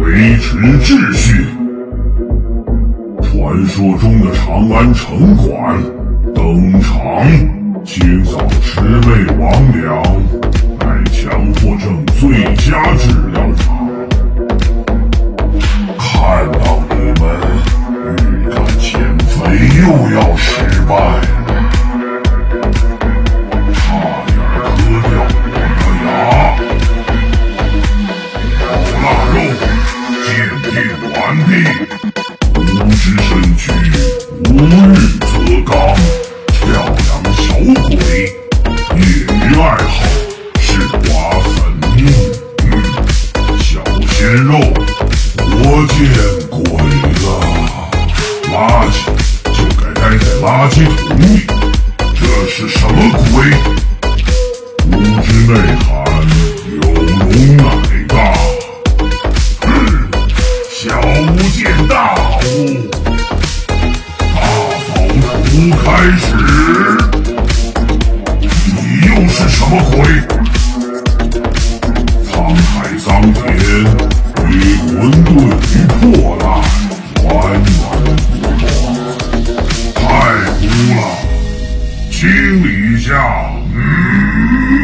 维持秩序。传说中的长安城管登场，清扫魑魅魍魉，乃强迫症最佳治疗法。看到你们欲干减肥又要失败鲜肉，我见鬼了！垃圾就该待在垃圾桶里，这是什么鬼？无知内涵有容乃大，哼，小巫见大巫，大扫除开始。清理一下。嗯。